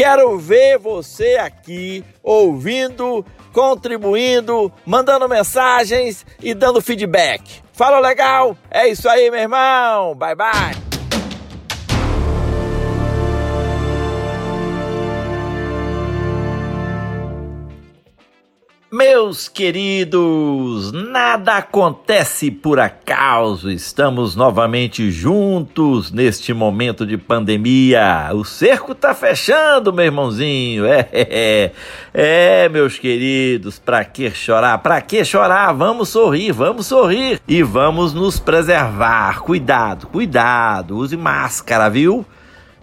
Quero ver você aqui ouvindo, contribuindo, mandando mensagens e dando feedback. Fala legal? É isso aí, meu irmão. Bye bye. Meus queridos, nada acontece por acaso. Estamos novamente juntos neste momento de pandemia. O cerco tá fechando, meu irmãozinho. É, é, é meus queridos, pra que chorar? Pra que chorar? Vamos sorrir, vamos sorrir e vamos nos preservar. Cuidado, cuidado. Use máscara, viu?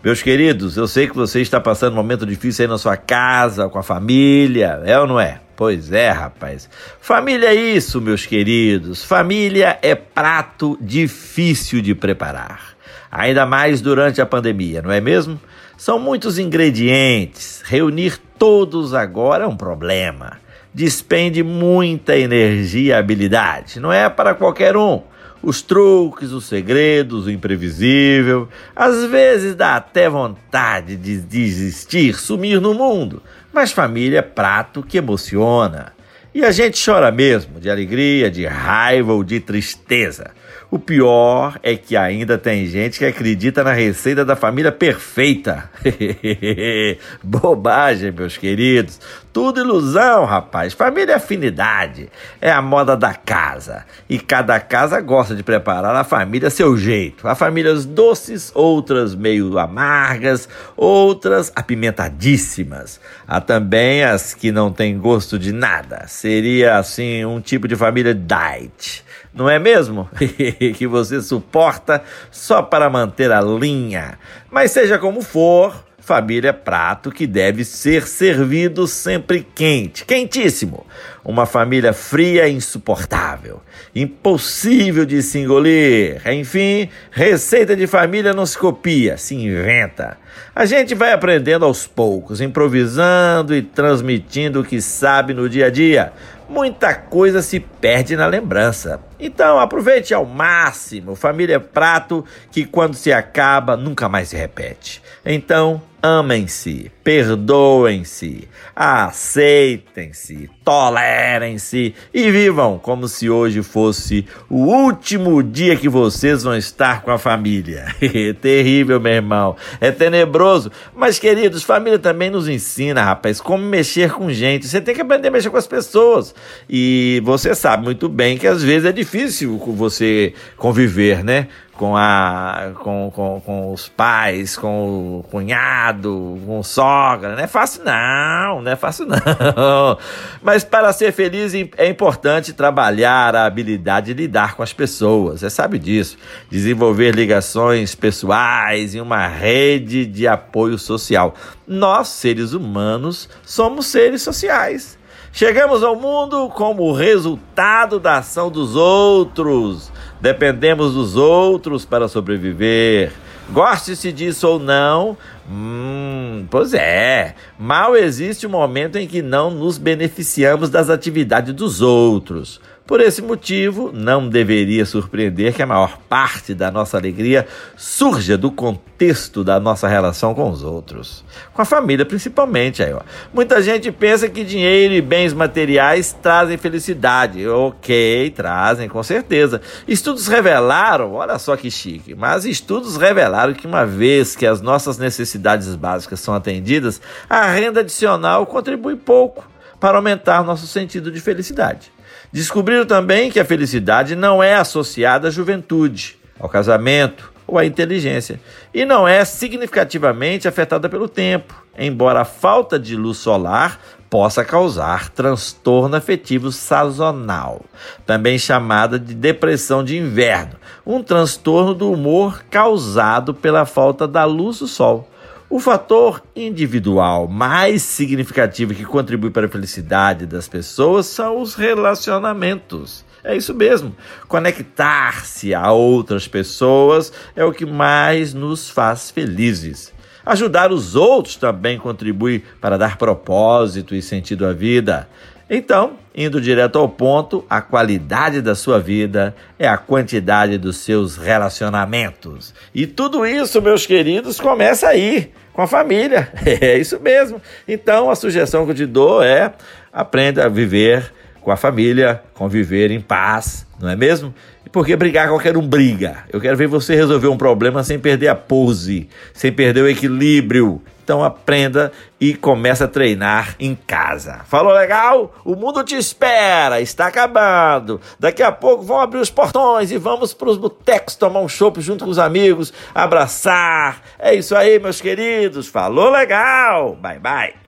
Meus queridos, eu sei que você está passando um momento difícil aí na sua casa, com a família, é ou não é? Pois é, rapaz. Família é isso, meus queridos. Família é prato difícil de preparar. Ainda mais durante a pandemia, não é mesmo? São muitos ingredientes. Reunir todos agora é um problema. Despende muita energia e habilidade. Não é para qualquer um os truques, os segredos, o imprevisível. Às vezes dá até vontade de desistir, sumir no mundo. Mas família é prato que emociona. E a gente chora mesmo, de alegria, de raiva ou de tristeza. O pior é que ainda tem gente que acredita na receita da família perfeita. Bobagem, meus queridos. Tudo ilusão, rapaz. Família é afinidade. É a moda da casa. E cada casa gosta de preparar a família a seu jeito. Há famílias doces, outras meio amargas, outras apimentadíssimas. Há também as que não têm gosto de nada. Seria assim um tipo de família diet não é mesmo? que você suporta só para manter a linha. Mas seja como for, família é prato que deve ser servido sempre quente, quentíssimo. Uma família fria e insuportável, impossível de se engolir. Enfim, receita de família não se copia, se inventa. A gente vai aprendendo aos poucos, improvisando e transmitindo o que sabe no dia a dia muita coisa se perde na lembrança. Então aproveite ao máximo. Família prato que quando se acaba nunca mais se repete. Então amem-se, perdoem-se, aceitem-se, tolerem-se e vivam como se hoje fosse o último dia que vocês vão estar com a família. Terrível, meu irmão. É tenebroso. Mas, queridos, família também nos ensina, rapaz, como mexer com gente. Você tem que aprender a mexer com as pessoas. E você sabe muito bem que às vezes é difícil você conviver, né? Com, a, com, com, com os pais, com o cunhado, com sogra. Não é fácil, não, não é fácil, não. Mas para ser feliz é importante trabalhar a habilidade de lidar com as pessoas. Você sabe disso. Desenvolver ligações pessoais e uma rede de apoio social. Nós, seres humanos, somos seres sociais. Chegamos ao mundo como resultado da ação dos outros. Dependemos dos outros para sobreviver. Goste-se disso ou não, hum, pois é. Mal existe um momento em que não nos beneficiamos das atividades dos outros. Por esse motivo, não deveria surpreender que a maior parte da nossa alegria surja do contexto da nossa relação com os outros. Com a família, principalmente. Aí, ó. Muita gente pensa que dinheiro e bens materiais trazem felicidade. Ok, trazem, com certeza. Estudos revelaram, olha só que chique, mas estudos revelaram que uma vez que as nossas necessidades básicas são atendidas, a renda adicional contribui pouco para aumentar nosso sentido de felicidade. Descobriram também que a felicidade não é associada à juventude, ao casamento ou à inteligência, e não é significativamente afetada pelo tempo, embora a falta de luz solar possa causar transtorno afetivo sazonal, também chamada de depressão de inverno, um transtorno do humor causado pela falta da luz do sol. O fator individual mais significativo que contribui para a felicidade das pessoas são os relacionamentos. É isso mesmo. Conectar-se a outras pessoas é o que mais nos faz felizes. Ajudar os outros também contribui para dar propósito e sentido à vida. Então, indo direto ao ponto, a qualidade da sua vida é a quantidade dos seus relacionamentos. E tudo isso, meus queridos, começa aí, com a família. É isso mesmo. Então, a sugestão que eu te dou é aprenda a viver com a família, conviver em paz, não é mesmo? Porque brigar qualquer um briga. Eu quero ver você resolver um problema sem perder a pose, sem perder o equilíbrio. Então aprenda e comece a treinar em casa. Falou legal? O mundo te espera, está acabando. Daqui a pouco vão abrir os portões e vamos para os botecos tomar um chopp junto com os amigos, abraçar. É isso aí, meus queridos. Falou legal. Bye bye.